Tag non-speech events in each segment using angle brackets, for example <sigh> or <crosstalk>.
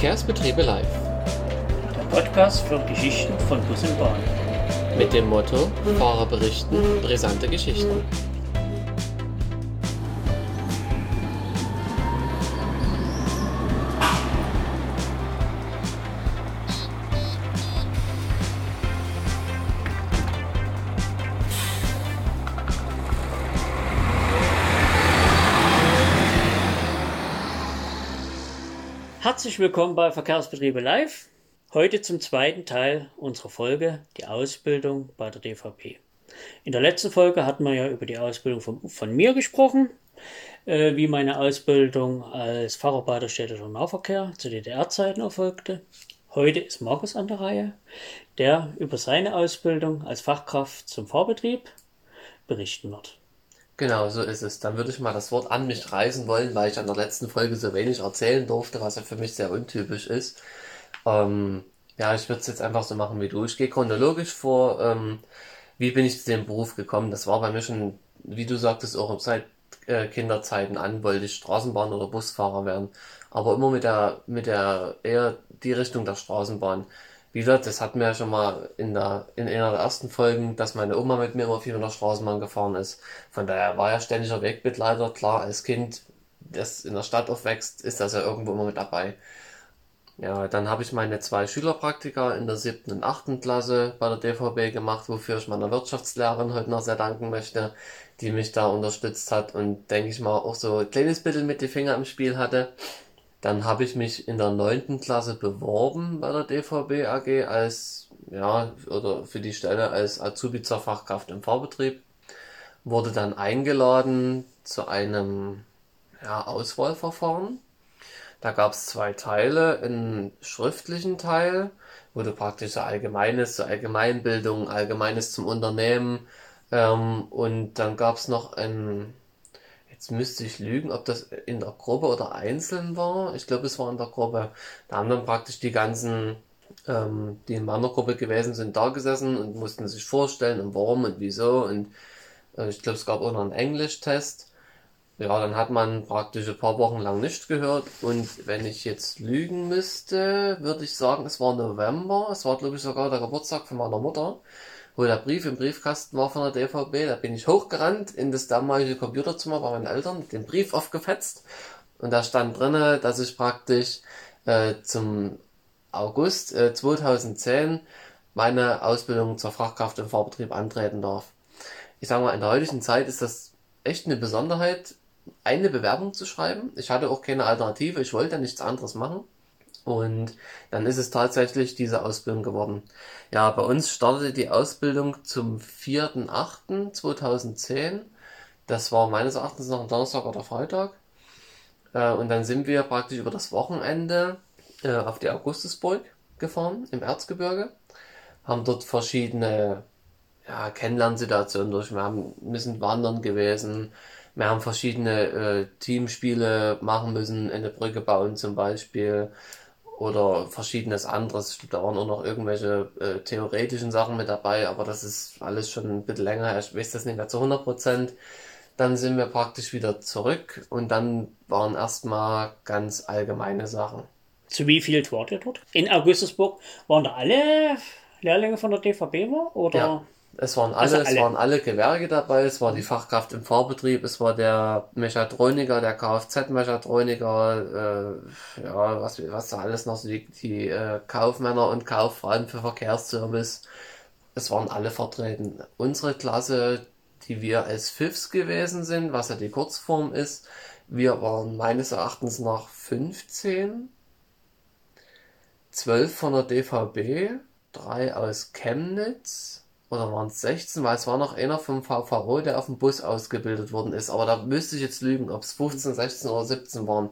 Verkehrsbetriebe live. Der Podcast für Geschichten von Bus und Bahn. Mit dem Motto Fahrer berichten, brisante Geschichten. Herzlich willkommen bei Verkehrsbetriebe Live. Heute zum zweiten Teil unserer Folge, die Ausbildung bei der DVP. In der letzten Folge hatten wir ja über die Ausbildung von, von mir gesprochen, äh, wie meine Ausbildung als Facharbeiter städtischer Nahverkehr zu DDR-Zeiten erfolgte. Heute ist Markus an der Reihe, der über seine Ausbildung als Fachkraft zum Fahrbetrieb berichten wird. Genau, so ist es. Dann würde ich mal das Wort an mich reißen wollen, weil ich an der letzten Folge so wenig erzählen durfte, was ja für mich sehr untypisch ist. Ähm, ja, ich würde es jetzt einfach so machen wie du. Ich gehe chronologisch vor. Ähm, wie bin ich zu dem Beruf gekommen? Das war bei mir schon, wie du sagtest, auch seit äh, Kinderzeiten an, wollte ich Straßenbahn- oder Busfahrer werden. Aber immer mit der, mit der, eher die Richtung der Straßenbahn wie gesagt, das hatten wir ja schon mal in der, in einer der ersten Folgen, dass meine Oma mit mir immer viel mit der Straßenbahn gefahren ist. Von daher war ja ständiger Wegbegleiter. Klar, als Kind, das in der Stadt aufwächst, ist das ja irgendwo immer mit dabei. Ja, dann habe ich meine zwei Schülerpraktika in der siebten und achten Klasse bei der DVB gemacht, wofür ich meiner Wirtschaftslehrerin heute noch sehr danken möchte, die mich da unterstützt hat und denke ich mal auch so ein kleines bisschen mit die Finger im Spiel hatte. Dann habe ich mich in der neunten Klasse beworben bei der DVB AG als, ja, oder für die Stelle als Azubi zur Fachkraft im Fahrbetrieb. Wurde dann eingeladen zu einem ja, Auswahlverfahren. Da gab es zwei Teile, einen schriftlichen Teil, wo du praktisch so Allgemeines, so Allgemeinbildung, Allgemeines zum Unternehmen ähm, und dann gab es noch einen Jetzt müsste ich lügen, ob das in der Gruppe oder einzeln war. Ich glaube, es war in der Gruppe. Da haben dann praktisch die ganzen, ähm, die in meiner Gruppe gewesen sind, da gesessen und mussten sich vorstellen und warum und wieso. Und äh, ich glaube, es gab auch noch einen Englischtest. Ja, dann hat man praktisch ein paar Wochen lang nicht gehört. Und wenn ich jetzt lügen müsste, würde ich sagen, es war November. Es war, glaube ich, sogar der Geburtstag von meiner Mutter wo der Brief im Briefkasten war von der DVB. Da bin ich hochgerannt in das damalige Computerzimmer bei meinen Eltern, den Brief aufgefetzt und da stand drinne, dass ich praktisch äh, zum August äh, 2010 meine Ausbildung zur Fachkraft im Fahrbetrieb antreten darf. Ich sage mal, in der heutigen Zeit ist das echt eine Besonderheit, eine Bewerbung zu schreiben. Ich hatte auch keine Alternative, ich wollte nichts anderes machen. Und dann ist es tatsächlich diese Ausbildung geworden. Ja, bei uns startete die Ausbildung zum 4.8.2010. Das war meines Erachtens noch ein Donnerstag oder Freitag. Äh, und dann sind wir praktisch über das Wochenende äh, auf die Augustusburg gefahren im Erzgebirge. Haben dort verschiedene ja, Kennenlernsituationen durch. Wir haben müssen wandern gewesen. Wir haben verschiedene äh, Teamspiele machen müssen, eine Brücke bauen zum Beispiel oder verschiedenes anderes. Da waren auch noch irgendwelche äh, theoretischen Sachen mit dabei, aber das ist alles schon ein bisschen länger. Ich weiß das nicht mehr zu 100 Prozent. Dann sind wir praktisch wieder zurück und dann waren erstmal ganz allgemeine Sachen. Zu wie viel wart ihr dort? In Augustusburg waren da alle Lehrlinge von der DVB war? Oder? Ja. Es waren alle, also alle, es waren alle Gewerke dabei, es war die Fachkraft im Fahrbetrieb, es war der Mechatroniker, der Kfz-Mechatroniker, äh, ja, was, was da alles noch so die, die äh, Kaufmänner und Kauffrauen für Verkehrsservice. Es waren alle vertreten. Unsere Klasse, die wir als FIFs gewesen sind, was ja die Kurzform ist, wir waren meines Erachtens nach 15, 12 von der DVB, drei aus Chemnitz, oder waren es 16, weil es war noch einer vom VVO, der auf dem Bus ausgebildet worden ist. Aber da müsste ich jetzt lügen, ob es 15, 16 oder 17 waren.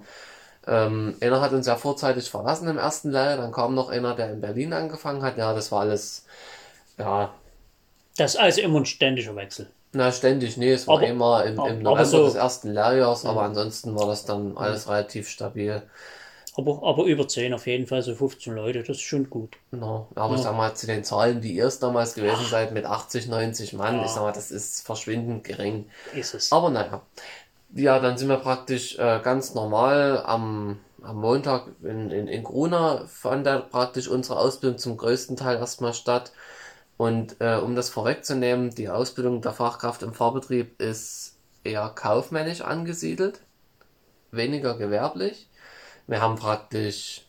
Ähm, einer hat uns ja vorzeitig verlassen im ersten Lehrjahr, dann kam noch einer, der in Berlin angefangen hat. Ja, das war alles, ja. Das ist also immer ein ständiger Wechsel. Na, ständig, nee, es war aber, immer im, im November so, des ersten Lehrjahres, aber ansonsten war das dann alles relativ stabil. Aber, aber über 10 auf jeden Fall, so 15 Leute, das ist schon gut. No, aber ja. ich sag mal, zu den Zahlen, die ihr es damals gewesen Ach. seid, mit 80, 90 Mann, ja. ich sag mal, das ist verschwindend gering. Ist es. Aber naja. Ja, dann sind wir praktisch äh, ganz normal am am Montag in, in, in Gruna fand da praktisch unsere Ausbildung zum größten Teil erstmal statt. Und äh, um das vorwegzunehmen, die Ausbildung der Fachkraft im Fahrbetrieb ist eher kaufmännisch angesiedelt, weniger gewerblich. Wir haben praktisch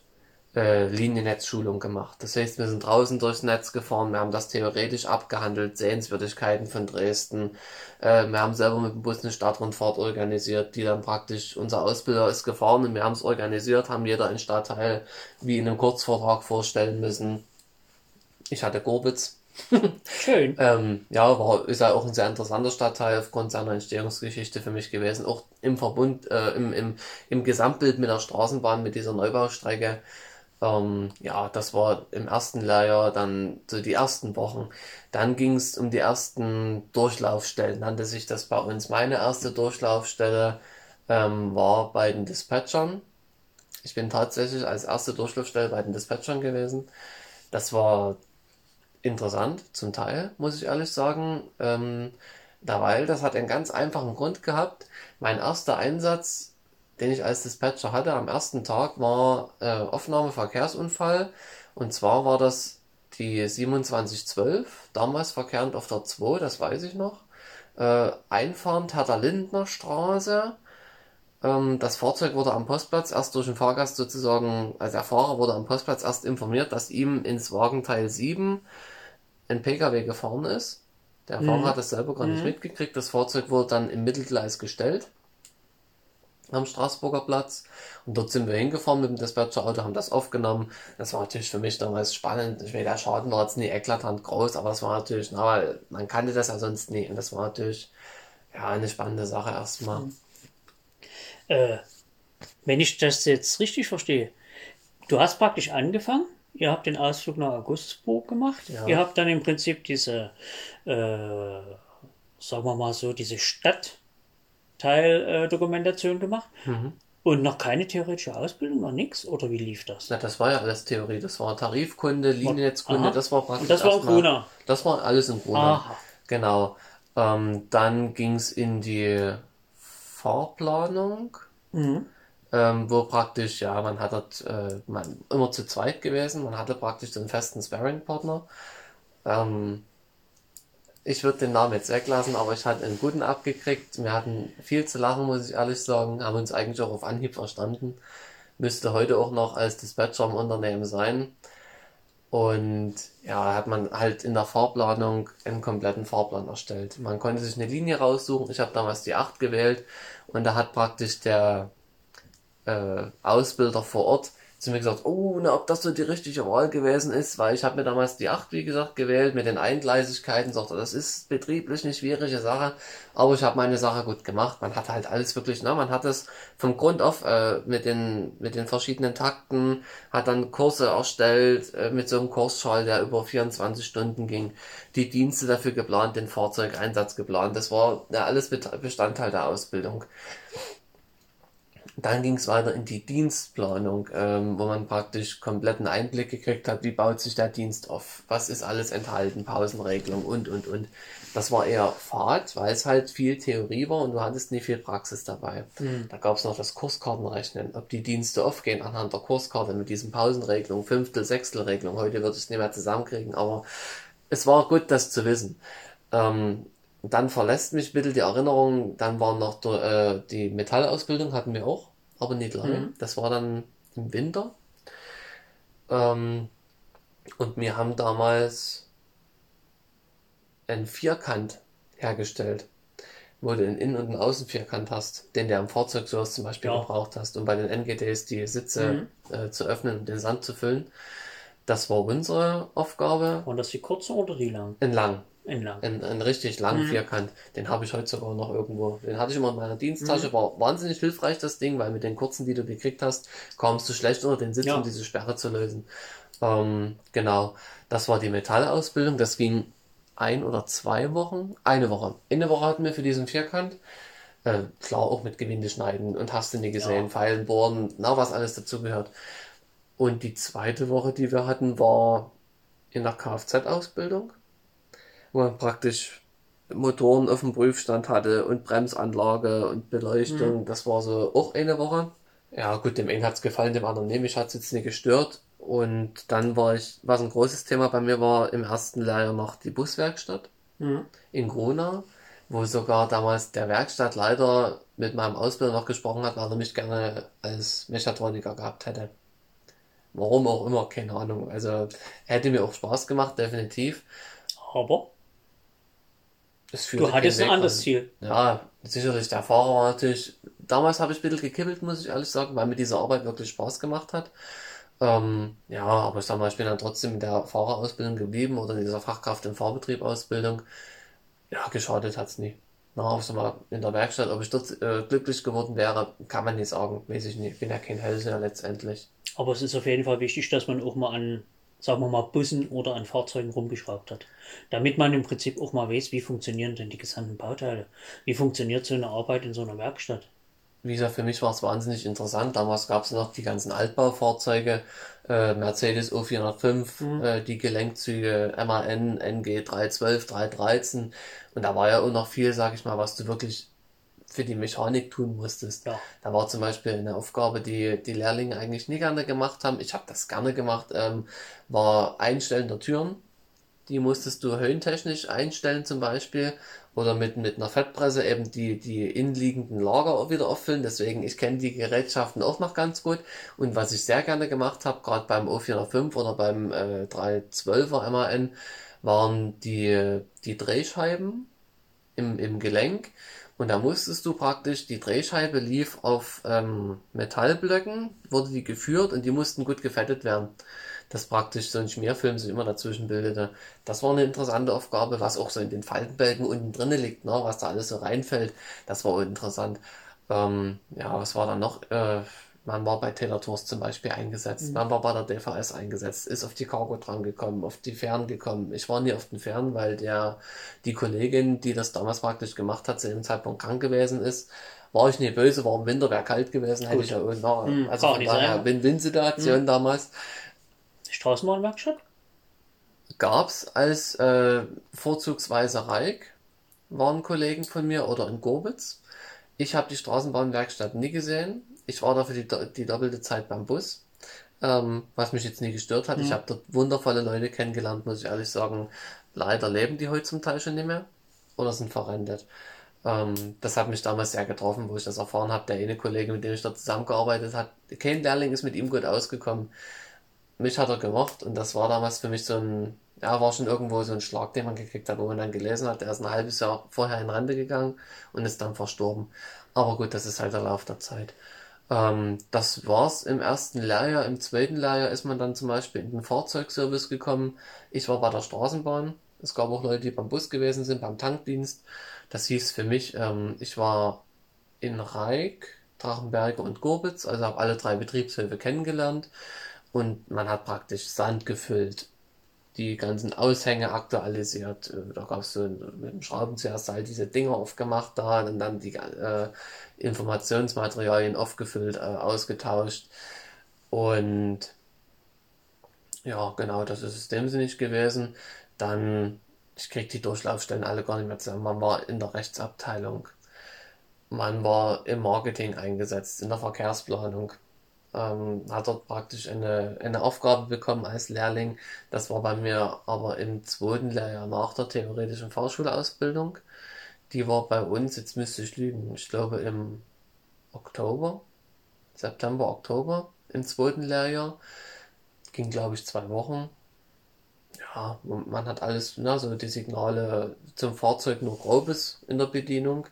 äh, Liniennetzschulung gemacht. Das heißt, wir sind draußen durchs Netz gefahren, wir haben das theoretisch abgehandelt, Sehenswürdigkeiten von Dresden. Äh, wir haben selber mit dem Bus eine Stadtrundfahrt organisiert, die dann praktisch unser Ausbilder ist gefahren und wir haben es organisiert, haben jeder einen Stadtteil wie in einem Kurzvortrag vorstellen müssen. Ich hatte Gorbitz. Schön. <laughs> ähm, ja, war, ist ja auch ein sehr interessanter Stadtteil aufgrund seiner Entstehungsgeschichte für mich gewesen. Auch im Verbund, äh, im, im, im Gesamtbild mit der Straßenbahn, mit dieser Neubaustrecke. Ähm, ja, das war im ersten Lehrjahr dann so die ersten Wochen. Dann ging es um die ersten Durchlaufstellen, nannte sich das bei uns. Meine erste Durchlaufstelle ähm, war bei den Dispatchern. Ich bin tatsächlich als erste Durchlaufstelle bei den Dispatchern gewesen. Das war interessant, zum Teil, muss ich ehrlich sagen. Ähm, da, weil das hat einen ganz einfachen Grund gehabt. Mein erster Einsatz, den ich als Dispatcher hatte am ersten Tag, war äh, Aufnahme Verkehrsunfall. Und zwar war das die 2712, damals verkehrend auf der 2, das weiß ich noch. Äh, einfahrend Hertha Lindner Straße. Ähm, das Fahrzeug wurde am Postplatz erst durch den Fahrgast sozusagen, also der Fahrer wurde am Postplatz erst informiert, dass ihm ins Wagenteil 7 ein Pkw gefahren ist. Der Fahrer hat es selber gar nicht mitgekriegt. Das Fahrzeug wurde dann im Mittelgleis gestellt am Straßburger Platz. Und dort sind wir hingefahren mit dem Dispatcher-Auto, haben das aufgenommen. Das war natürlich für mich damals spannend. Ich meine, der Schaden war jetzt nie eklatant groß, aber es war natürlich, na, weil man kannte das ja sonst nie. Und das war natürlich ja eine spannende Sache erstmal. Äh, wenn ich das jetzt richtig verstehe, du hast praktisch angefangen, ihr habt den Ausflug nach Augustusburg gemacht, Ja. ihr habt dann im Prinzip diese, äh, sagen wir mal so, diese Stadtteil-Dokumentation gemacht Mhm. und noch keine theoretische Ausbildung, noch nichts? Oder wie lief das? Na, das war ja alles Theorie. Das war Tarifkunde, Liniennetzkunde, Aha. das war praktisch. Und das war in Gruna. Das war alles in Gruna. Aha. Genau. Ähm, dann ging es in die Fahrplanung, Mhm. ähm, wo praktisch, ja, man hat dort äh, man, immer zu zweit gewesen, man hatte praktisch den festen Sparring-Partner. Ähm, ich würde den Namen jetzt weglassen, aber ich hatte einen guten abgekriegt. Wir hatten viel zu lachen, muss ich ehrlich sagen, haben uns eigentlich auch auf Anhieb verstanden. Müsste heute auch noch als Dispatcher im Unternehmen sein. Und ja, hat man halt in der Fahrplanung einen kompletten Fahrplan erstellt. Man konnte sich eine Linie raussuchen. Ich habe damals die 8 gewählt und da hat praktisch der äh, Ausbilder vor Ort zu mir gesagt, oh, na, ob das so die richtige Wahl gewesen ist, weil ich habe mir damals die 8, wie gesagt, gewählt mit den Eingleisigkeiten, sagte, das ist betrieblich eine schwierige Sache, aber ich habe meine Sache gut gemacht. Man hat halt alles wirklich, ne, man hat es vom Grund auf äh, mit den mit den verschiedenen Takten, hat dann Kurse erstellt äh, mit so einem Kursschall, der über 24 Stunden ging, die Dienste dafür geplant, den Fahrzeugeinsatz geplant. Das war ja alles Bestandteil der Ausbildung. Dann ging es weiter in die Dienstplanung, ähm, wo man praktisch kompletten Einblick gekriegt hat, wie baut sich der Dienst auf, was ist alles enthalten, Pausenregelung und, und, und. Das war eher Fahrt, weil es halt viel Theorie war und du hattest nie viel Praxis dabei. Da gab es noch das Kurskartenrechnen, ob die Dienste aufgehen anhand der Kurskarte mit diesen Pausenregelungen, Fünftel, Sechstelregelung. Heute würde ich es nicht mehr zusammenkriegen, aber es war gut, das zu wissen. Ähm, dann verlässt mich bitte die Erinnerung, dann war noch der, äh, die Metallausbildung, hatten wir auch, aber nicht lange. Das war dann im Winter. Ähm, und wir haben damals einen Vierkant hergestellt, wo du einen Innen- und einen Außenvierkant hast, den du am Fahrzeug sowas zum Beispiel Ja. gebraucht hast, um bei den NGDs die Sitze äh, zu öffnen und den Sand zu füllen. Das war unsere Aufgabe. Waren das die kurzen oder die langen? Entlang. Entlang. Ein, ein richtig langen Vierkant. Den habe ich heute sogar noch irgendwo. Den hatte ich immer in meiner Diensttasche. War wahnsinnig hilfreich, das Ding, weil mit den kurzen, die du gekriegt hast, kamst du schlecht unter den Sitz, Ja. um diese Sperre zu lösen. Ähm, genau. Das war die Metallausbildung. Das ging ein oder zwei Wochen. Eine Woche. Eine Woche hatten wir für diesen Vierkant. Äh, klar, auch mit Gewinde schneiden und hast du nie gesehen, Pfeilen, bohren, na, was alles dazugehört. Und die zweite Woche, die wir hatten, war in der Kfz-Ausbildung wo man praktisch Motoren auf dem Prüfstand hatte und Bremsanlage und Beleuchtung. Das war so auch eine Woche. Ja, gut, dem einen hat es gefallen, dem anderen nicht. Mich hat es jetzt nicht gestört. Und dann war ich, was ein großes Thema bei mir war, im ersten Lehrjahr noch die Buswerkstatt Mhm. in Gronau, wo sogar damals der Werkstattleiter mit meinem Ausbilder noch gesprochen hat, weil er mich gerne als Mechatroniker gehabt hätte. Warum auch immer, keine Ahnung. Also hätte mir auch Spaß gemacht, definitiv. Aber du hattest ein anderes. Ziel. Ja, sicherlich, der Fahrer war natürlich, damals habe ich ein bisschen gekibbelt, muss ich ehrlich sagen, weil mir diese Arbeit wirklich Spaß gemacht hat. Ähm, ja, aber ich sag mal, ich bin dann trotzdem in der Fahrerausbildung geblieben oder in dieser Fachkraft im Fahrbetrieb Ausbildung. Ja, geschadet hat's nie. Na, auch so mal in der Werkstatt, ob ich dort äh, glücklich geworden wäre, kann man nicht sagen, weiß ich nicht. Bin ja kein Hellseher letztendlich. Aber es ist auf jeden Fall wichtig, dass man auch mal an, sagen wir mal, Bussen oder an Fahrzeugen rumgeschraubt hat. Damit man im Prinzip auch mal weiß, wie funktionieren denn die gesamten Bauteile. Wie funktioniert so eine Arbeit in so einer Werkstatt. Wie gesagt, für mich war es wahnsinnig interessant. Damals gab es noch die ganzen Altbaufahrzeuge, äh, Mercedes O405, äh, die Gelenkzüge MAN, NG 312, 313. Und da war ja auch noch viel, sag ich mal, was du wirklich für die Mechanik tun musstest. Ja. Da war zum Beispiel eine Aufgabe, die die Lehrlinge eigentlich nie gerne gemacht haben. Ich habe das gerne gemacht, ähm, war Einstellen der Türen. Die musstest du höhentechnisch einstellen zum Beispiel oder mit, mit einer Fettpresse eben die, die innenliegenden Lager auch wieder auffüllen. Deswegen, ich kenne die Gerätschaften auch noch ganz gut. Und was ich sehr gerne gemacht habe, gerade beim O405 oder beim äh, 312er MAN, waren die, die Drehscheiben im, im Gelenk. Und da musstest du praktisch, die Drehscheibe lief auf ähm, Metallblöcken, wurde die geführt und die mussten gut gefettet werden. Dass praktisch so ein Schmierfilm sich immer dazwischen bildete. Das war eine interessante Aufgabe, was auch so in den Faltenbälgen unten drinnen liegt, ne, was da alles so reinfällt. Das war interessant. Ähm, ja, was war da noch? Äh, man war bei Taylor Tours zum Beispiel eingesetzt. Man war bei der DVS eingesetzt, ist auf die Cargo dran gekommen, auf die Fern gekommen. Ich war nie auf den Fern, weil der, die Kollegin, die das damals praktisch gemacht hat, zu dem Zeitpunkt krank gewesen ist. War ich nie böse, war im Winter, wäre kalt gewesen, hätte Gut. ich ja auch noch. Hm, also von daher. Win-Win-Situation damals. Straßenbahnwerkstatt? Gab's als äh, vorzugsweise Reik, waren Kollegen von mir, oder in Gorbitz. Ich habe die Straßenbahnwerkstatt nie gesehen. Ich war dafür die, die doppelte Zeit beim Bus, ähm, was mich jetzt nie gestört hat. Ich habe dort wundervolle Leute kennengelernt, muss ich ehrlich sagen. Leider leben die heute zum Teil schon nicht mehr oder sind verrentet. Ähm, das hat mich damals sehr getroffen, wo ich das erfahren habe. Der eine Kollege, mit dem ich dort zusammengearbeitet habe, kein Lehrling ist mit ihm gut ausgekommen mich hat er gemocht und das war damals für mich so ein, ja, war schon irgendwo so ein Schlag, den man gekriegt hat, wo man dann gelesen hat, er ist ein halbes Jahr vorher in Rente gegangen und ist dann verstorben. Aber gut, das ist halt der Lauf der Zeit. Ähm, das war's im ersten Lehrjahr. Im zweiten Lehrjahr ist man dann zum Beispiel in den Fahrzeugservice gekommen. Ich war bei der Straßenbahn. Es gab auch Leute, die beim Bus gewesen sind, beim Tankdienst. Das hieß für mich, ähm, ich war in Reik, Drachenberge und Gorbitz, also habe alle drei Betriebshöfe kennengelernt und man hat praktisch Sand gefüllt, die ganzen Aushänge aktualisiert. Äh, Da gab es so mit dem Schraubenzieher halt diese Dinger aufgemacht da und dann die äh, Informationsmaterialien aufgefüllt, äh, ausgetauscht und ja, genau, das ist es dem Sinne nicht gewesen. Dann, ich krieg die Durchlaufstellen alle gar nicht mehr zusammen. Man war in der Rechtsabteilung. Man war im Marketing eingesetzt, in der Verkehrsplanung. Ähm, hat dort praktisch eine, eine Aufgabe bekommen als Lehrling. Das war bei mir aber im zweiten Lehrjahr nach der theoretischen Fahrschulausbildung. Die war bei uns, jetzt müsste ich lügen, ich glaube im Oktober, September, Oktober im zweiten Lehrjahr. Ging, glaube ich, zwei Wochen. Ja, man hat alles, ne, so die Signale zum Fahrzeug nur grobes in der Bedienung.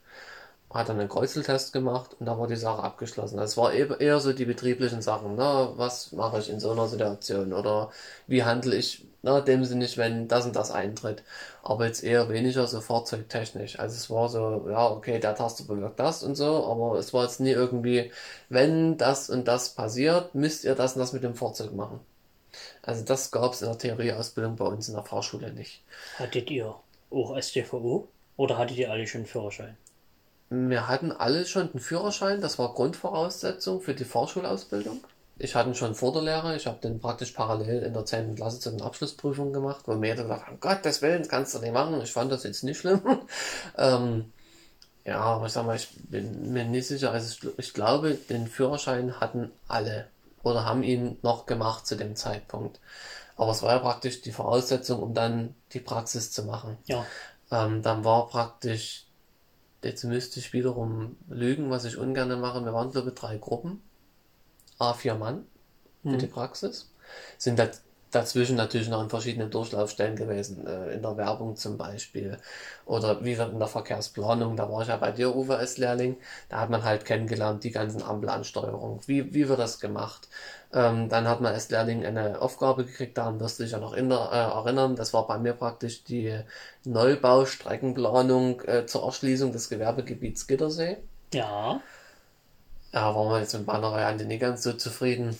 Hat dann einen Kreuzeltest gemacht und da war die Sache abgeschlossen. Das war eher, so die betrieblichen Sachen, ne, was mache ich in so einer Situation oder wie handle ich, ne, dem Sinne wenn das und das eintritt. Aber jetzt eher weniger so fahrzeugtechnisch. Also es war so, ja, okay, der Taster bewirkt das und so, aber es war jetzt nie irgendwie, wenn das und das passiert, müsst ihr das und das mit dem Fahrzeug machen. Also das gab es in der Theorieausbildung bei uns in der Fahrschule nicht. Hattet ihr auch STVO oder hattet ihr alle schon Führerschein? Wir hatten alle schon den Führerschein, das war Grundvoraussetzung für die Fahrschulausbildung. Ich hatte ihn schon vor der Lehre, ich habe den praktisch parallel in der 10. Klasse zu den Abschlussprüfungen gemacht, wo mir jeder gesagt hat, um Gottes Willen, das kannst du nicht machen. Ich fand das jetzt nicht schlimm. <laughs> ähm, Ja, aber ich sag mal, ich bin mir nicht sicher. Also ich, ich glaube, den Führerschein hatten alle oder haben ihn noch gemacht zu dem Zeitpunkt. Aber es war ja praktisch die Voraussetzung, um dann die Praxis zu machen. Ja. Ähm, dann war praktisch, jetzt müsste ich wiederum lügen, was ich ungern mache. Wir waren, glaube ich, drei Gruppen. A4 Mann für die Praxis. Sind da, dazwischen natürlich noch in verschiedenen Durchlaufstellen gewesen, äh, in der Werbung zum Beispiel. Oder wie in der Verkehrsplanung, da war ich ja bei dir, Uwe, als Lehrling. Da hat man halt kennengelernt, die ganzen Ampelansteuerung. Wie, wie wird das gemacht? Ähm, dann hat man als Lehrling eine Aufgabe gekriegt, daran wirst du dich ja noch in äh, erinnern. Das war bei mir praktisch die Neubaustreckenplanung äh, zur Erschließung des Gewerbegebiets Gittersee. Ja. Ja, waren wir jetzt mit meiner Variante nicht ganz so zufrieden.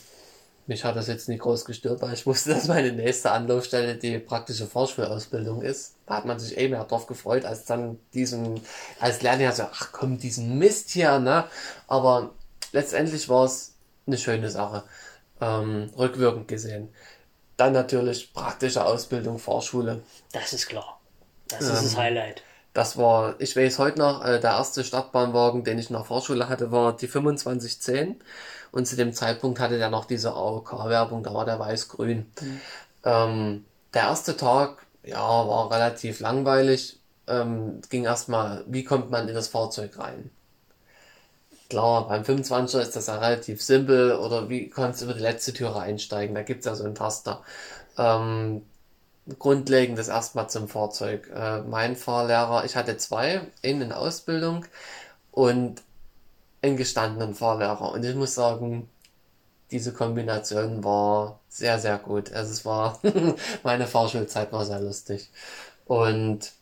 Mich hat das jetzt nicht groß gestört, weil ich wusste, dass meine nächste Anlaufstelle die praktische Fahrschulausbildung ist. Da hat man sich eh mehr drauf gefreut, als dann diesen, als Lerner so, ach komm, diesen Mist hier, ne? Aber letztendlich war es eine schöne Sache, ähm, rückwirkend gesehen. Dann natürlich praktische Ausbildung, Fahrschule. Das ist klar. Das ist das Highlight. Das war, ich weiß heute noch, äh, der erste Stadtbahnwagen, den ich in der Fahrschule hatte, war die 2510. Und zu dem Zeitpunkt hatte der noch diese AOK-Werbung, da war der weiß-grün. Ähm, der erste Tag, ja, war relativ langweilig. Ähm, ging erstmal, wie kommt man in das Fahrzeug rein? Klar, beim 25er ist das ja relativ simpel. Oder wie kannst du über die letzte Türe einsteigen? Da gibt's ja so einen Taster. Ähm, Grundlegendes erstmal zum Fahrzeug. Äh, mein Fahrlehrer, ich hatte zwei, einen in Ausbildung und einen gestandenen Fahrlehrer. Und ich muss sagen, diese Kombination war sehr, sehr gut. Also es war, <laughs> meine Fahrschulzeit war sehr lustig. Und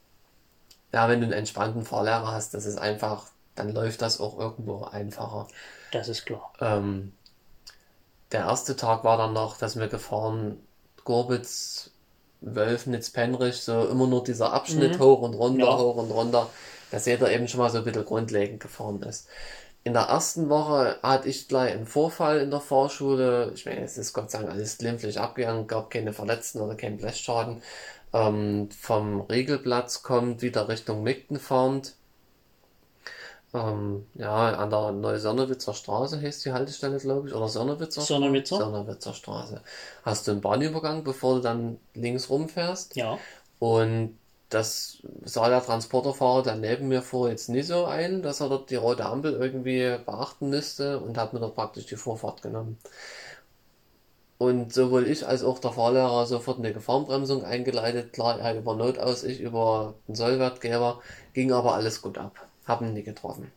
ja, wenn du einen entspannten Fahrlehrer hast, das ist einfach, dann läuft das auch irgendwo einfacher. Das ist klar. Ähm, der erste Tag war dann noch, dass wir gefahren, Gorbitz, Wölfnitz, Penrich, so immer nur dieser Abschnitt hoch und runter, Ja. hoch und runter, dass jeder eben schon mal so ein bisschen grundlegend gefahren ist. In der ersten Woche hatte ich gleich einen Vorfall in der Fahrschule. Ich meine, es ist Gott sei Dank alles glimpflich abgegangen, gab keine Verletzten oder keinen Blechschaden. Ähm, vom Regelplatz kommt wieder Richtung Migden fahrend. Ähm, ja, an der Neusonnewitzer Straße heißt die Haltestelle, glaube ich, oder Sonnewitzer Straße? Sonnewitzer? Sonnewitzer Straße. Hast du einen Bahnübergang, bevor du dann links rumfährst. Ja. Und das sah der Transporterfahrer, der neben mir fuhr, jetzt nicht so ein, dass er dort die rote Ampel irgendwie beachten müsste und hat mir dort praktisch die Vorfahrt genommen. Und sowohl ich als auch der Fahrlehrer sofort eine Gefahrenbremsung eingeleitet. Klar, er über Notaus, ich über den Sollwertgeber. Ging aber alles gut ab. Haben ihn nie getroffen.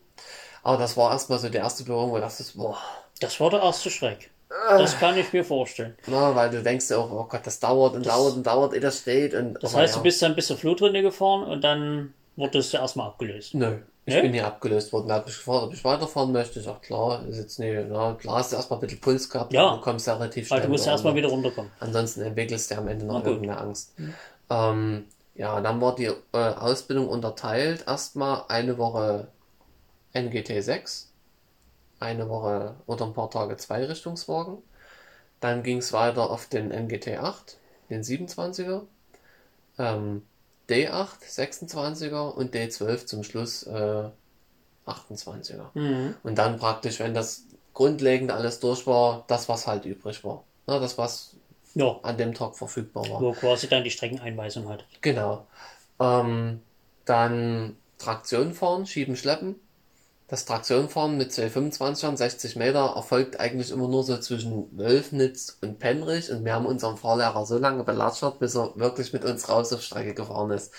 Aber das war erstmal so die erste Berührung, wo ich dachte, boah, Das war der erste Schreck. Das kann ich mir vorstellen. na, weil du denkst ja auch, oh Gott, das dauert und dauert und dauert, ehe das steht. Und, Das aber heißt, ja. du bist dann bis zur Flutrinne gefahren und dann wurdest du erstmal abgelöst. Nö, ich Nö? bin hier abgelöst worden. Er hat mich gefragt, ob ich weiterfahren möchte. Ich sag, klar, ist jetzt nicht, na, klar hast du erstmal ein bisschen Puls gehabt, Ja. du kommst ja relativ Weil schnell du musst wieder erstmal wieder runterkommen. Ansonsten entwickelst du am Ende noch irgendeine Angst. Ähm, ja, dann war die äh, Ausbildung unterteilt. Erstmal eine Woche NGT 6, eine Woche oder ein paar Tage Zweirichtungswagen. Dann ging es weiter auf den NGT 8, den 27er, ähm, D8, 26er und D12 zum Schluss äh, 28er. Mhm. Und dann praktisch, wenn das grundlegend alles durch war, das, was halt übrig war. Na, das, was Ja, an dem Tag verfügbar war. wo quasi dann die Streckeneinweisung hat. Genau. Ähm, dann Traktion fahren, schieben, schleppen. Das Traktionfahren mit 225ern, 60 Meter, erfolgt eigentlich immer nur so zwischen Wölfnitz und Penrich. Und wir haben unseren Fahrlehrer so lange belatschert, bis er wirklich mit uns raus auf Strecke gefahren ist.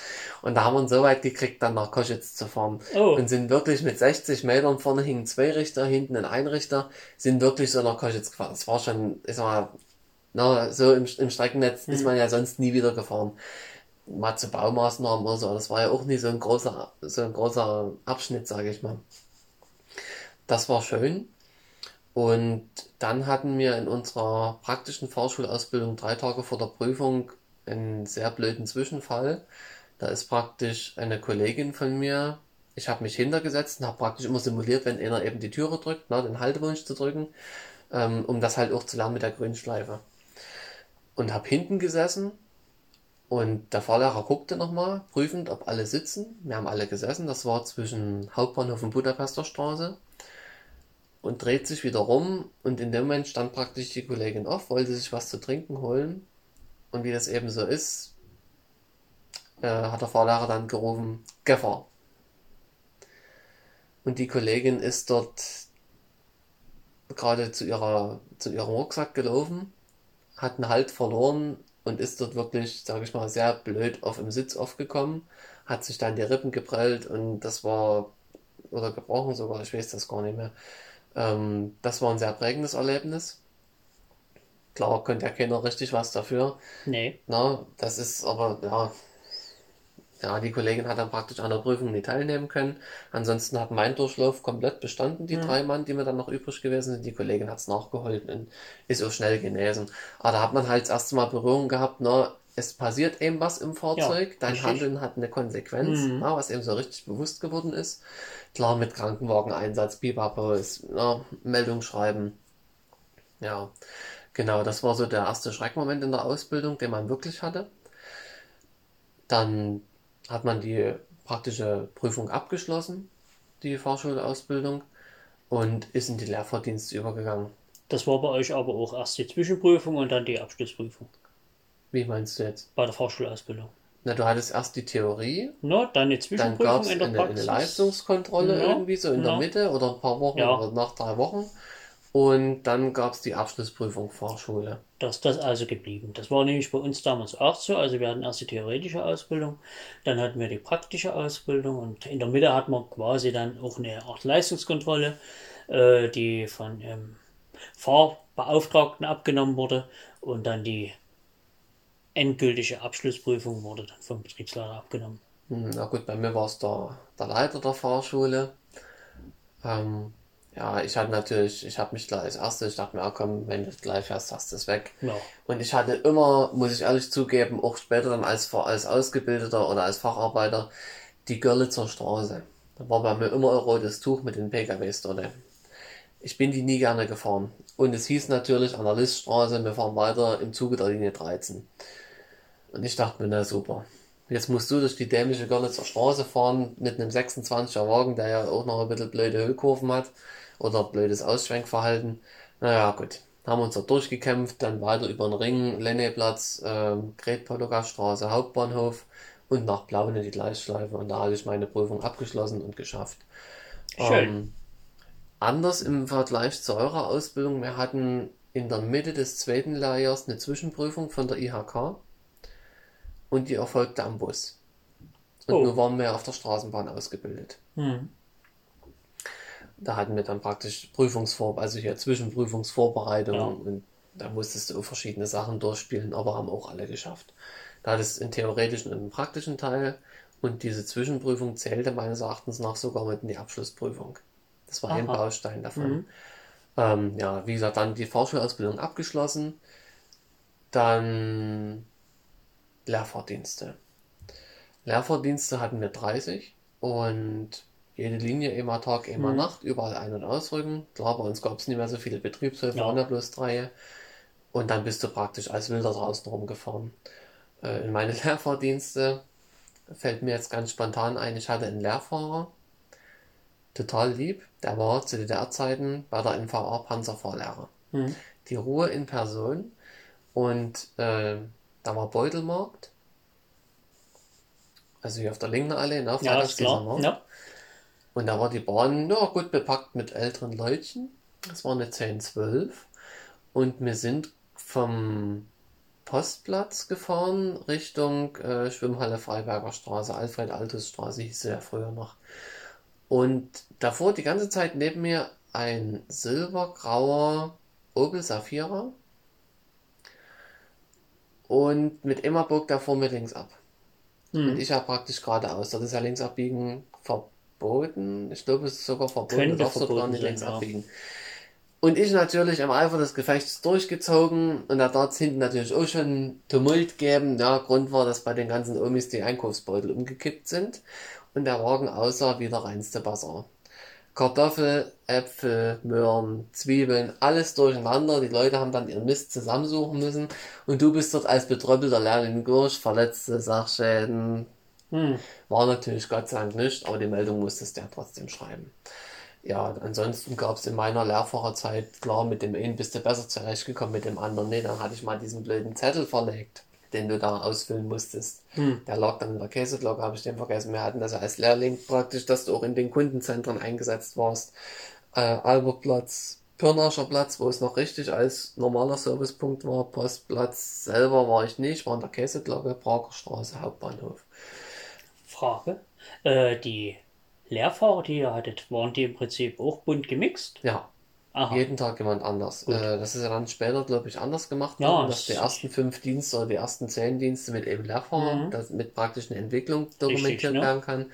Und da haben wir ihn so weit gekriegt, dann nach Koschitz zu fahren. Oh. Und sind wirklich mit 60 Metern, vorne hingen zwei Richter, hinten ein Einrichter, sind wirklich so nach Koschitz gefahren. Das war schon, ich sag mal, na, so im, im Streckennetz ist man ja sonst nie wieder gefahren. Mal zu Baumaßnahmen oder so, das war ja auch nie so ein großer, so ein großer Abschnitt, sage ich mal. Das war schön. Und dann hatten wir in unserer praktischen Fahrschulausbildung drei Tage vor der Prüfung einen sehr blöden Zwischenfall. Da ist praktisch eine Kollegin von mir, ich habe mich hintergesetzt und habe praktisch immer simuliert, wenn einer eben die Türe drückt, ne, den Haltewunsch zu drücken, ähm, um das halt auch zu lernen mit der Grünschleife. Und habe hinten gesessen Und der Fahrlehrer guckte nochmal, prüfend, ob alle sitzen. Wir haben alle gesessen. Das war zwischen Hauptbahnhof und Budapester Straße. Und dreht sich wieder rum. Und in dem Moment stand praktisch die Kollegin auf, wollte sich was zu trinken holen. Und wie das eben so ist, äh, hat der Fahrlehrer dann gerufen, Gefahr. Und die Kollegin ist dort gerade zu ihrer, zu ihrem Rucksack gelaufen, hat einen Halt verloren und ist dort wirklich, sage ich mal, sehr blöd auf dem Sitz aufgekommen, hat sich dann die Rippen geprellt und das war, oder gebrochen sogar, ich weiß das gar nicht mehr. Ähm, das war ein sehr prägendes Erlebnis. Klar, konnte ja keiner richtig was dafür. Nee. Na, das ist aber, ja, ja, die Kollegin hat dann praktisch an der Prüfung nicht teilnehmen können. Ansonsten hat mein Durchlauf komplett bestanden, die drei Mann, die mir dann noch übrig gewesen sind. Die Kollegin hat es nachgeholt und ist auch schnell genesen. Aber da hat man halt das erste Mal Berührung gehabt, ne? Es passiert eben was im Fahrzeug, dein richtig. Handeln hat eine Konsequenz, na, was eben so richtig bewusst geworden ist. Klar, mit Krankenwageneinsatz, Bipapo, ist, na, Meldung schreiben. Ja, genau, das war so der erste Schreckmoment in der Ausbildung, den man wirklich hatte. Dann hat man die praktische Prüfung abgeschlossen, die Fahrschulausbildung, und ist in die Lehrverdienste übergegangen. Das war bei euch aber auch erst die Zwischenprüfung und dann die Abschlussprüfung Wie meinst du jetzt? bei der Fahrschulausbildung. Na, du hattest erst die Theorie, No, dann die dann Zwischenprüfung gab es in der eine, eine Praxis. Leistungskontrolle Ja, irgendwie, so in der ja. Mitte oder ein paar Wochen Ja. oder nach drei Wochen. Und dann gab es die Abschlussprüfung Fahrschule. Das ist das also geblieben. Das war nämlich bei uns damals auch so. Also wir hatten erst die theoretische Ausbildung, dann hatten wir die praktische Ausbildung und in der Mitte hatten wir quasi dann auch eine Art Leistungskontrolle, äh, die von ähm, Fahrbeauftragten abgenommen wurde und dann die endgültige Abschlussprüfung wurde dann vom Betriebsleiter abgenommen. Hm, Na gut, bei mir war es der, der Leiter der Fahrschule. Ähm, ja, ich hatte natürlich, ich habe mich gleich als erstes, ich dachte mir, ah, komm, wenn du gleich fährst, hast du es weg. Ja. Und ich hatte immer, muss ich ehrlich zugeben, auch später dann als, als Ausgebildeter oder als Facharbeiter, die Görlitzer Straße. Da war bei mir immer ein rotes Tuch mit den PKWs dort. Ich bin die nie gerne gefahren. Und es hieß natürlich an der Liststraße, wir fahren weiter im Zuge der Linie 13. Und ich dachte mir, na super. Jetzt musst du durch die dämliche Görlitzer Straße fahren mit einem 26er Wagen, der ja auch noch ein bisschen blöde Höhekurven hat oder blödes Ausschwenkverhalten. Naja, gut. Haben uns da durchgekämpft, dann weiter über den Ring, Lenneplatz, ähm, Gret-Pologa-Straße, Hauptbahnhof und nach Plaune die Gleisschleife. Und da hatte ich meine Prüfung abgeschlossen und geschafft. Schön. Ähm, anders im Vergleich zu eurer Ausbildung, wir hatten in der Mitte des zweiten Lehrjahres eine Zwischenprüfung von der IHK und die erfolgte am Bus. Und Oh. nur waren wir auf der Straßenbahn ausgebildet. Hm. Da hatten wir dann praktisch Prüfungsvor, also hier Zwischenprüfungsvorbereitung Ja. und da musstest du verschiedene Sachen durchspielen, aber haben auch alle geschafft. Da hattest einen theoretischen und einen praktischen Teil und diese Zwischenprüfung zählte meines Erachtens nach sogar mit in die Abschlussprüfung. Das war ein Aha. Baustein davon. Ähm, ja, wie gesagt, dann die Fahrschulausbildung abgeschlossen, dann Lehrfahrdienste. Lehrfahrdienste hatten wir 30 und jede Linie immer Tag, immer Nacht, überall ein- und ausrücken. Klar, bei uns gab es nicht mehr so viele Betriebshöfe, Ja. waren ja bloß drei. Und dann bist du praktisch als Wilder draußen rumgefahren. Äh, in meine <laughs> Lehrfahrdienste fällt mir jetzt ganz spontan ein, ich hatte einen Lehrfahrer, total lieb, der war zu DDR-Zeiten bei der NVA Panzerfahrlehrer. Hm. Die Ruhe in Person und äh, da war Beutelmarkt, also hier auf der linken Allee, ne, Ja, ist klar. Ja. Und da war die Bahn, ja gut, bepackt mit älteren Leutchen. Das war eine 10, 12. Und wir sind vom Postplatz gefahren Richtung äh, Schwimmhalle Freiberger Straße, Alfred-Altus-Straße hieß sie ja früher noch. Und davor die ganze Zeit neben mir ein silbergrauer Opel Safira. Und mit Immerburg davor mir links ab. Und ich habe praktisch geradeaus. Das ist ja links abbiegen verboten. Ich glaube, es ist sogar verboten. Könnte darfst dort verboten gar nicht links ja. abbiegen. Und ich natürlich im Eifer des Gefechts durchgezogen und da es hinten natürlich auch schon Tumult gegeben. Ja, Grund war, dass bei den ganzen Omis die Einkaufsbeutel umgekippt sind und der Wagen aussah wie der reinste Basar. Kartoffel, Äpfel, Möhren, Zwiebeln, alles durcheinander. Die Leute haben dann ihren Mist zusammensuchen müssen und du bist dort als betröppelter Lehrling durch, verletzte Sachschäden. Hm. War natürlich Gott sei Dank nicht, aber die Meldung musstest du ja trotzdem schreiben. Ja, ansonsten gab es in meiner Lehrfahrerzeit, klar, mit dem einen bist du besser zurechtgekommen, mit dem anderen nee, dann hatte ich mal diesen blöden Zettel verlegt, den du da ausfüllen musstest. Hm. Der lag dann in der Käseglocke, habe ich den vergessen. Wir hatten das als Lehrling praktisch, dass du auch in den Kundenzentren eingesetzt warst. Äh, Albertplatz, Pirnascher Platz, wo es noch richtig als normaler Servicepunkt war. Postplatz selber war ich nicht, war in der Käseglocke, Prager Straße, Hauptbahnhof. Frage. Äh, die Lehrfahrer, die ihr hattet, waren die im Prinzip auch bunt gemixt? Ja, Aha. jeden Tag jemand anders. Äh, das ist ja dann später, glaube ich, anders gemacht Ja, worden, dass es- die ersten fünf Dienste oder die ersten zehn Dienste mit eben Lehrfahrern, Mhm. dass mit praktisch eine Entwicklung dokumentiert ne? werden kann.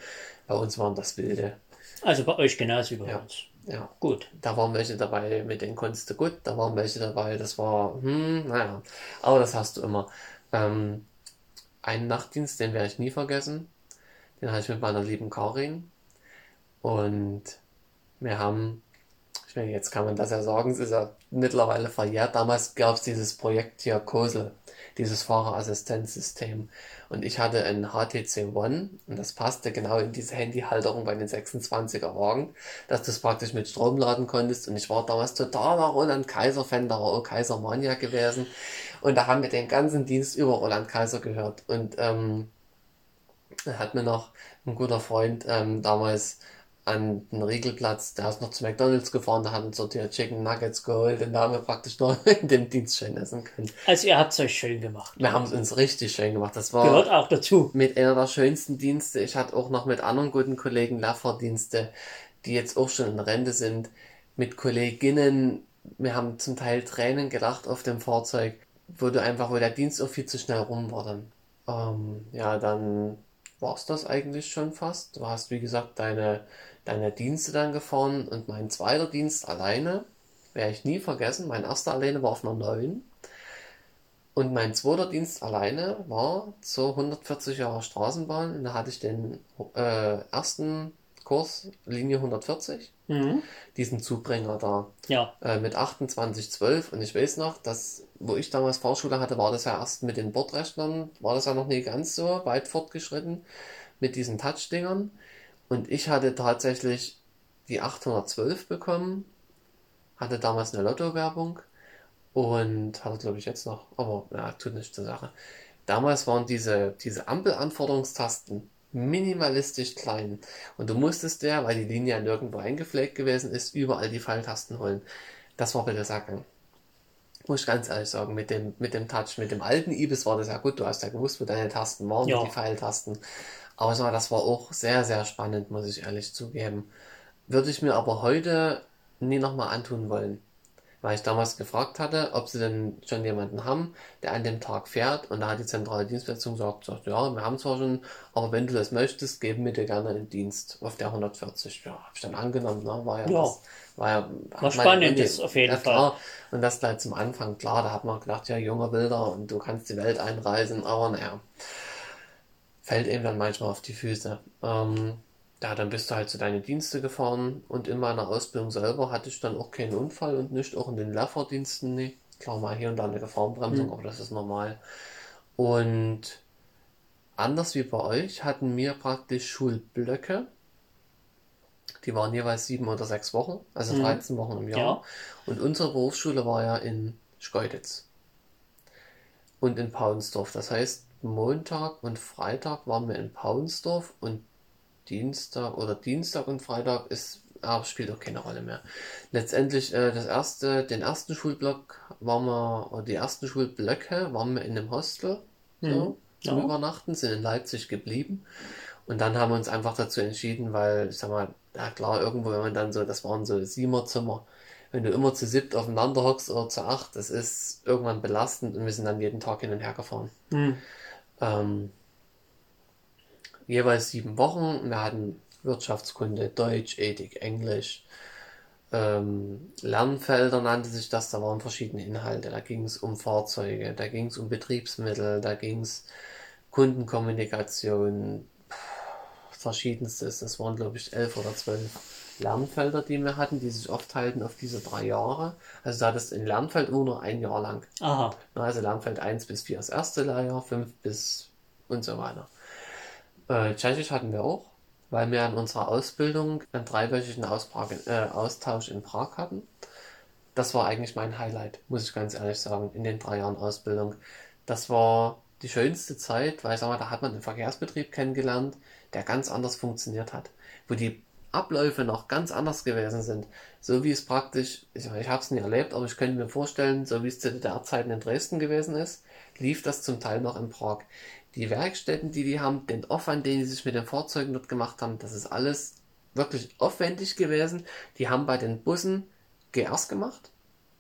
Bei uns waren das Wilde. Also bei euch genauso wie bei Ja. uns. Ja, Gut. da waren welche dabei, mit denen konntest du gut, da waren welche dabei, das war, hm, naja, aber das hast du immer. Ähm, einen Nachtdienst, den werde ich nie vergessen, den hatte ich mit meiner lieben Karin und wir haben, meine, jetzt kann man das ja sagen, es ist ja mittlerweile verjährt, damals gab es dieses Projekt hier COSL, dieses Fahrerassistenzsystem. Und ich hatte ein HTC One und das passte genau in diese Handyhalterung bei den 26er Wagen, dass du es praktisch mit Strom laden konntest. Und ich war damals totaler Roland Kaiser Fan, da war auch Kaiser Mania gewesen. Und da haben wir den ganzen Dienst über Roland Kaiser gehört. Und ähm, da hat mir noch ein guter Freund ähm, damals an den Riegelplatz, der ist noch zu McDonalds gefahren, da hat uns dort hier Chicken Nuggets geholt und da haben wir praktisch noch <laughs> in dem Dienst schön essen können. Also ihr habt es euch schön gemacht. Wir haben es uns richtig schön gemacht. Das war Gehört auch dazu. mit einer der schönsten Dienste. Ich hatte auch noch mit anderen guten Kollegen Lehrfahrdienste, die jetzt auch schon in Rente sind, mit Kolleginnen. Wir haben zum Teil Tränen gelacht auf dem Fahrzeug, wo du einfach, wo der Dienst auch viel zu schnell rum war dann. Ähm, ja, dann war's das eigentlich schon fast. Du hast, wie gesagt, deine, deine Dienste dann gefahren und mein zweiter Dienst alleine, werde ich nie vergessen. Mein erster alleine war auf einer neuen. Und mein zweiter Dienst alleine war zur 140 Jahre Straßenbahn. Und da hatte ich den äh, ersten Kurs, Linie 140, Mhm. diesen Zubringer da Ja. äh, mit 2812. Und ich weiß noch, dass, wo ich damals Fahrschule hatte, war das ja erst mit den Bordrechnern, war das ja noch nie ganz so weit fortgeschritten mit diesen Touch-Dingern. Und ich hatte tatsächlich die 812 bekommen, hatte damals eine Lotto-Werbung und hatte, glaube ich, jetzt noch, aber ja, tut nichts zur Sache. Damals waren diese, diese Ampelanforderungstasten minimalistisch klein. Und du musstest ja, weil die Linie ja nirgendwo eingepflegt gewesen ist, überall die Pfeiltasten holen. Das war bitte Sackgang. Muss ich ganz ehrlich sagen, mit dem, mit dem Touch, mit dem alten Ibis war das ja gut, du hast ja gewusst, wo deine Tasten waren, Ja. die Pfeiltasten. Mal, das war auch sehr, sehr spannend, muss ich ehrlich zugeben. Würde ich mir aber heute nie nochmal antun wollen. Weil ich damals gefragt hatte, ob sie denn schon jemanden haben, der an dem Tag fährt. Und da hat die zentrale Dienstleistung gesagt, sagt, ja, wir haben zwar schon, aber wenn du das möchtest, geben wir dir gerne einen Dienst auf der 140. Ja, hab ich dann angenommen, ne? War ja, Ja. das, war ja, hat man- spannend ist auf jeden ja, Fall. Und das gleich zum Anfang, klar, da hat man gedacht, ja, junger Wilder und du kannst die Welt einreisen, aber naja, fällt eben dann manchmal auf die Füße. Ähm, ja, dann bist du halt zu deinen Dienste gefahren und in meiner Ausbildung selber hatte ich dann auch keinen Unfall und nicht auch in den Lehrfahrdiensten nicht. Klar, mal hier und da eine Gefahrenbremsung, aber das ist normal. Und anders wie bei euch hatten wir praktisch Schulblöcke. Die waren jeweils sieben oder sechs Wochen, also 13 Wochen im Jahr. Ja. Und unsere Berufsschule war ja in Schkeuditz und in Paunsdorf. Das heißt, Montag und Freitag waren wir in Paunsdorf und Dienstag oder Dienstag und Freitag ist, ah, spielt auch keine Rolle mehr. Letztendlich äh, das erste, den ersten Schulblock waren wir, oder die ersten Schulblöcke waren wir in einem Hostel so, zum Ja. Übernachten, sind in Leipzig geblieben. Und dann haben wir uns einfach dazu entschieden, weil, ich sag mal, ja klar, irgendwo, wenn man dann so, das waren so Sieberzimmer, wenn du immer zu siebt aufeinander hockst oder zu acht, das ist irgendwann belastend und wir sind dann jeden Tag hin und her gefahren. Hm. Ähm, jeweils sieben Wochen. Wir hatten Wirtschaftskunde, Deutsch, Ethik, Englisch. Ähm, Lernfelder nannte sich das, da waren verschiedene Inhalte. Da ging es um Fahrzeuge, da ging es um Betriebsmittel, da ging es Kundenkommunikation, verschiedenstes. Das waren, glaube ich, elf oder zwölf Lernfelder, die wir hatten, die sich aufteilten auf diese drei Jahre. Also da hattest ein Lernfeld nur ein Jahr lang. Aha. Also Lernfeld 1 bis 4 das erste Lehrjahr, 5 bis und so weiter. Äh, Tschechisch hatten wir auch, weil wir in unserer Ausbildung einen dreiwöchigen Ausprag, äh, Austausch in Prag hatten. Das war eigentlich mein Highlight, muss ich ganz ehrlich sagen, in den drei Jahren Ausbildung. Das war die schönste Zeit, weil ich sag mal, da hat man den Verkehrsbetrieb kennengelernt, der ganz anders funktioniert hat. Wo die Abläufe noch ganz anders gewesen sind. So wie es praktisch, ich, ich habe es nie erlebt, aber ich könnte mir vorstellen, so wie es zu DDR-Zeiten in Dresden gewesen ist, lief das zum Teil noch in Prag. Die Werkstätten, die die haben, den Aufwand, den die sich mit den Fahrzeugen dort gemacht haben, das ist alles wirklich aufwendig gewesen. Die haben bei den Bussen GRs gemacht,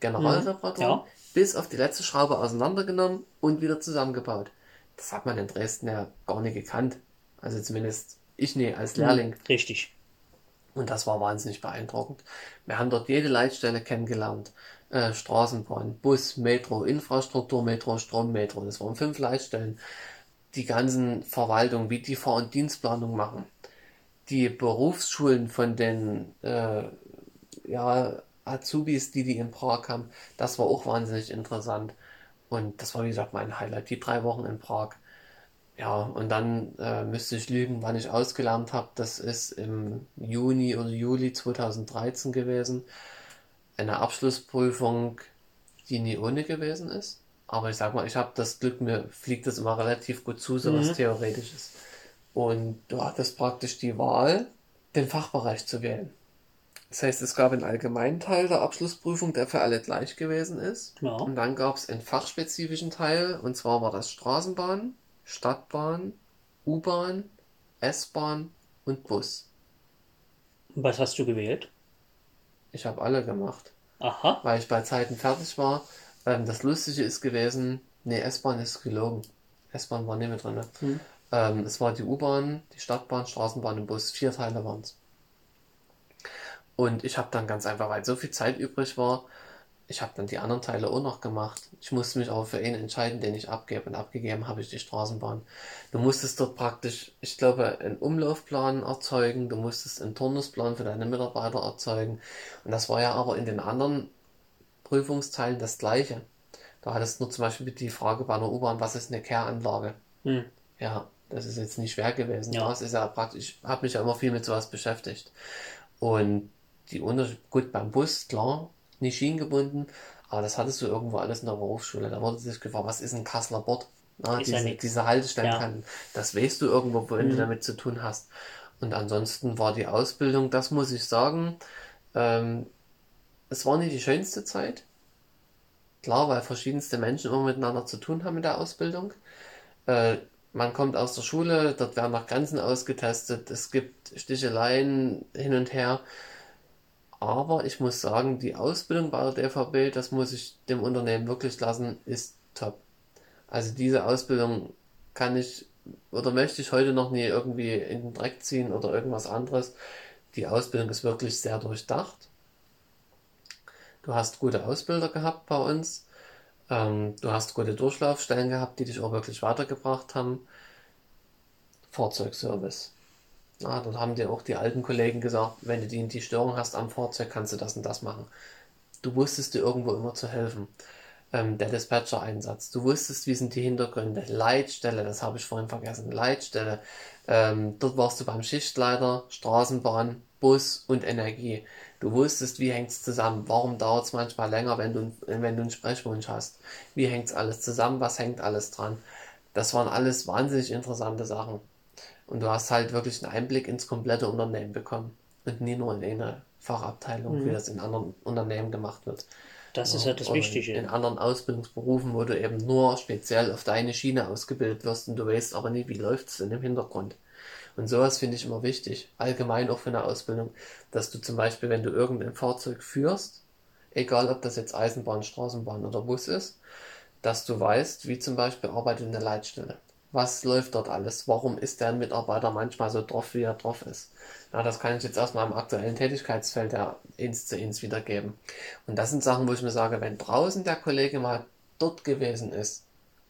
Generalreparaturen, Ja. bis auf die letzte Schraube auseinandergenommen und wieder zusammengebaut. Das hat man in Dresden ja gar nicht gekannt. Also zumindest ich nie als Lehrling. Richtig. Und das war wahnsinnig beeindruckend. Wir haben dort jede Leitstelle kennengelernt. Äh, Straßenbahn, Bus, Metro, Infrastruktur, Metro, Strom, Metro. Das waren fünf Leitstellen. Die ganzen Verwaltungen, wie die Fahr- und Dienstplanung machen. Die Berufsschulen von den äh, ja, Azubis, die die in Prag haben, das war auch wahnsinnig interessant. Und das war, wie gesagt, mein Highlight. Die drei Wochen in Prag. Ja, und dann äh, müsste ich lügen, wann ich ausgelernt habe. Das ist im Juni oder Juli 2013 gewesen. Eine Abschlussprüfung, die nie ohne gewesen ist. Aber ich sag mal, ich habe das Glück, mir fliegt das immer relativ gut zu, so was Theoretisches. Und du hattest praktisch die Wahl, den Fachbereich zu wählen. Das heißt, es gab einen allgemeinen Teil der Abschlussprüfung, der für alle gleich gewesen ist. Ja. Und dann gab es einen fachspezifischen Teil, und zwar war das Straßenbahn, Stadtbahn, U-Bahn, S-Bahn und Bus. Was hast du gewählt? Ich habe alle gemacht, Aha. weil ich bei Zeiten fertig war. Ähm, das Lustige ist gewesen, nee, S-Bahn ist gelogen. S-Bahn war nicht mehr drin. Ähm, es war die U-Bahn, die Stadtbahn, Straßenbahn und Bus. Vier Teile waren es. Und ich habe dann ganz einfach, weil so viel Zeit übrig war, ich habe dann die anderen Teile auch noch gemacht. Ich musste mich aber für einen entscheiden, den ich abgebe. Und abgegeben habe ich die Straßenbahn. Du musstest dort praktisch, ich glaube, einen Umlaufplan erzeugen. Du musstest einen Turnusplan für deine Mitarbeiter erzeugen. Und das war ja aber in den anderen Prüfungsteilen das Gleiche. Da hattest du nur zum Beispiel die Frage bei einer U-Bahn, was ist eine Kehranlage? Hm. Ja, das ist jetzt nicht schwer gewesen. Ja. Das ist ja praktisch, ich habe mich ja immer viel mit sowas beschäftigt. Und die Unterschiede, gut, beim Bus, klar, nicht schienengebunden, aber das hattest du irgendwo alles in der Berufsschule. Da wurde sich gefragt, was ist ein Kasseler Bord? Na, Ist ja diese, diese Haltestellenkanten. Das weißt du irgendwo, wohin du damit zu tun hast. Und ansonsten war die Ausbildung, das muss ich sagen, ähm, es war nicht die schönste Zeit. Klar, weil verschiedenste Menschen immer miteinander zu tun haben in der Ausbildung. Äh, man kommt aus der Schule, dort werden nach Grenzen ausgetestet, es gibt Sticheleien hin und her. Aber ich muss sagen, die Ausbildung bei der DVB, das muss ich dem Unternehmen wirklich lassen, ist top. Also diese Ausbildung kann ich oder möchte ich heute noch nie irgendwie in den Dreck ziehen oder irgendwas anderes. Die Ausbildung ist wirklich sehr durchdacht. Du hast gute Ausbilder gehabt bei uns. Ähm, du hast gute Durchlaufstellen gehabt, die dich auch wirklich weitergebracht haben. Fahrzeugservice. Ja, dort haben dir auch die alten Kollegen gesagt, wenn du die, die Störung hast am Fahrzeug, kannst du das und das machen. Du wusstest dir irgendwo immer zu helfen. Ähm, der Dispatcher-Einsatz. Du wusstest, wie sind die Hintergründe. Leitstelle, das habe ich vorhin vergessen. Leitstelle. Ähm, dort warst du beim Schichtleiter, Straßenbahn, Bus und Energie. Du wusstest, wie hängt es zusammen. Warum dauert es manchmal länger, wenn du, wenn du einen Sprechwunsch hast? Wie hängt es alles zusammen? Was hängt alles dran? Das waren alles wahnsinnig interessante Sachen. Und du hast halt wirklich einen Einblick ins komplette Unternehmen bekommen. Und nie nur in eine Fachabteilung, wie das in anderen Unternehmen gemacht wird. Das ist ja das Wichtige. In anderen Ausbildungsberufen, wo du eben nur speziell auf deine Schiene ausgebildet wirst und du weißt aber nie, wie läuft es denn im Hintergrund. Und sowas finde ich immer wichtig. Allgemein auch für eine Ausbildung, dass du zum Beispiel, wenn du irgendein Fahrzeug führst, egal ob das jetzt Eisenbahn, Straßenbahn oder Bus ist, dass du weißt, wie zum Beispiel arbeitet eine Leitstelle. Was läuft dort alles? Warum ist der Mitarbeiter manchmal so drauf, wie er drauf ist? Na, das kann ich jetzt aus meinem aktuellen Tätigkeitsfeld ja eins zu eins wiedergeben. Und das sind Sachen, wo ich mir sage, wenn draußen der Kollege mal dort gewesen ist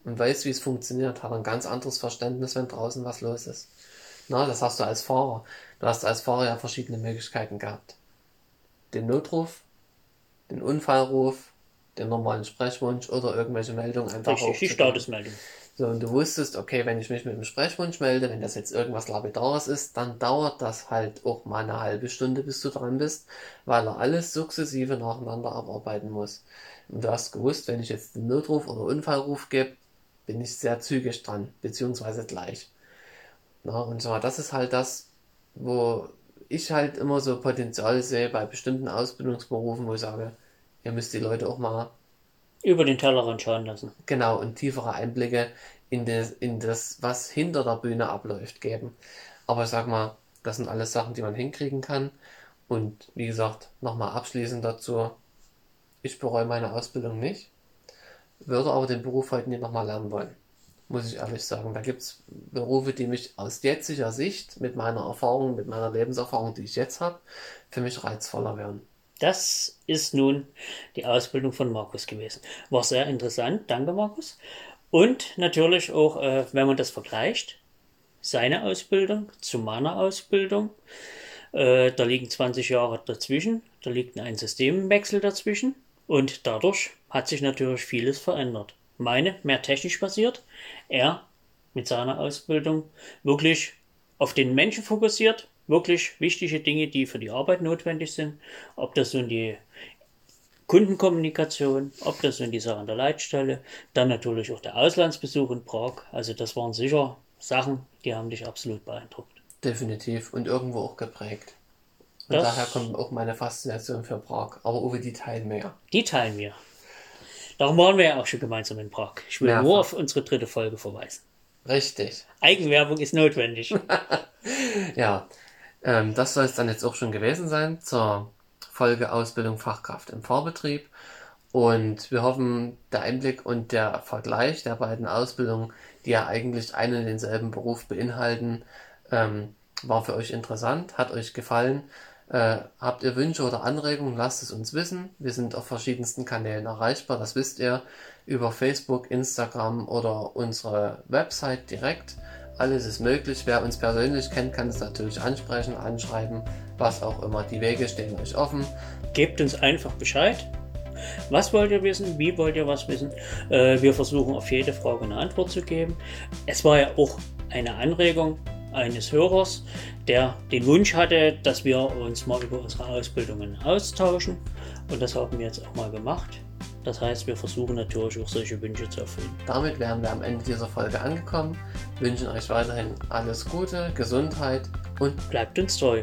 und weiß, wie es funktioniert, hat er ein ganz anderes Verständnis, wenn draußen was los ist. Na, das hast du als Fahrer. Du hast als Fahrer ja verschiedene Möglichkeiten gehabt. Den Notruf, den Unfallruf, den normalen Sprechwunsch oder irgendwelche Meldungen einfach Richtig, die. Statusmeldung. So, und du wusstest, okay, wenn ich mich mit dem Sprechwunsch melde, wenn das jetzt irgendwas Lapidares ist, dann dauert das halt auch mal eine halbe Stunde, bis du dran bist, weil er alles sukzessive nacheinander abarbeiten muss. Und du hast gewusst, wenn ich jetzt den Notruf oder Unfallruf gebe, bin ich sehr zügig dran, beziehungsweise gleich. Na, und so, das ist halt das, wo ich halt immer so Potenzial sehe bei bestimmten Ausbildungsberufen, wo ich sage, ihr müsst die Leute auch mal Über den Tellerrand schauen lassen. genau und tiefere Einblicke in das, in das, was hinter der Bühne abläuft, geben. Aber ich sag mal, das sind alles Sachen, die man hinkriegen kann. Und wie gesagt, nochmal abschließend dazu, ich bereue meine Ausbildung nicht, würde aber den Beruf heute nicht nochmal lernen wollen. Muss ich ehrlich sagen. Da gibt's Berufe, die mich aus jetziger Sicht, mit meiner Erfahrung, mit meiner Lebenserfahrung, die ich jetzt habe, für mich reizvoller wären. Das ist nun die Ausbildung von Markus gewesen. War sehr interessant, danke Markus. Und natürlich auch, äh, wenn man das vergleicht, seine Ausbildung zu meiner Ausbildung, äh, da liegen 20 Jahre dazwischen, da liegt ein Systemwechsel dazwischen und dadurch hat sich natürlich vieles verändert. Meine mehr technisch basiert, er mit seiner Ausbildung wirklich auf den Menschen fokussiert, wirklich wichtige Dinge, die für die Arbeit notwendig sind, ob das nun die Kundenkommunikation, ob das nun die Sache an der Leitstelle, dann natürlich auch der Auslandsbesuch in Prag. Also das waren sicher Sachen, die haben dich absolut beeindruckt. Definitiv und irgendwo auch geprägt. Und Das- daher kommt auch meine Faszination für Prag. Aber Uwe, die teilen mehr. Die teilen wir. Darum waren wir ja auch schon gemeinsam in Prag. Ich will Mehrfach. nur auf unsere dritte Folge verweisen. Richtig. Eigenwerbung ist notwendig. <laughs> Ja, ähm, das soll es dann jetzt auch schon gewesen sein zur Folge Ausbildung Fachkraft im Fahrbetrieb. Und wir hoffen, der Einblick und der Vergleich der beiden Ausbildungen, die ja eigentlich einen und denselben Beruf beinhalten, ähm, war für euch interessant, hat euch gefallen. Äh, habt ihr Wünsche oder Anregungen, lasst es uns wissen. Wir sind auf verschiedensten Kanälen erreichbar, das wisst ihr, über Facebook, Instagram oder unsere Website direkt. Alles ist möglich. Wer uns persönlich kennt, kann es natürlich ansprechen, anschreiben, was auch immer. Die Wege stehen euch offen. Gebt uns einfach Bescheid. Was wollt ihr wissen? Wie wollt ihr was wissen? Äh, wir versuchen auf jede Frage eine Antwort zu geben. Es war ja auch eine Anregung eines Hörers, der den Wunsch hatte, dass wir uns mal über unsere Ausbildungen austauschen. Und das haben wir jetzt auch mal gemacht. Das heißt, wir versuchen natürlich auch solche Wünsche zu erfüllen. Damit wären wir am Ende dieser Folge angekommen. Wünschen euch weiterhin alles Gute, Gesundheit und Bleibt uns treu.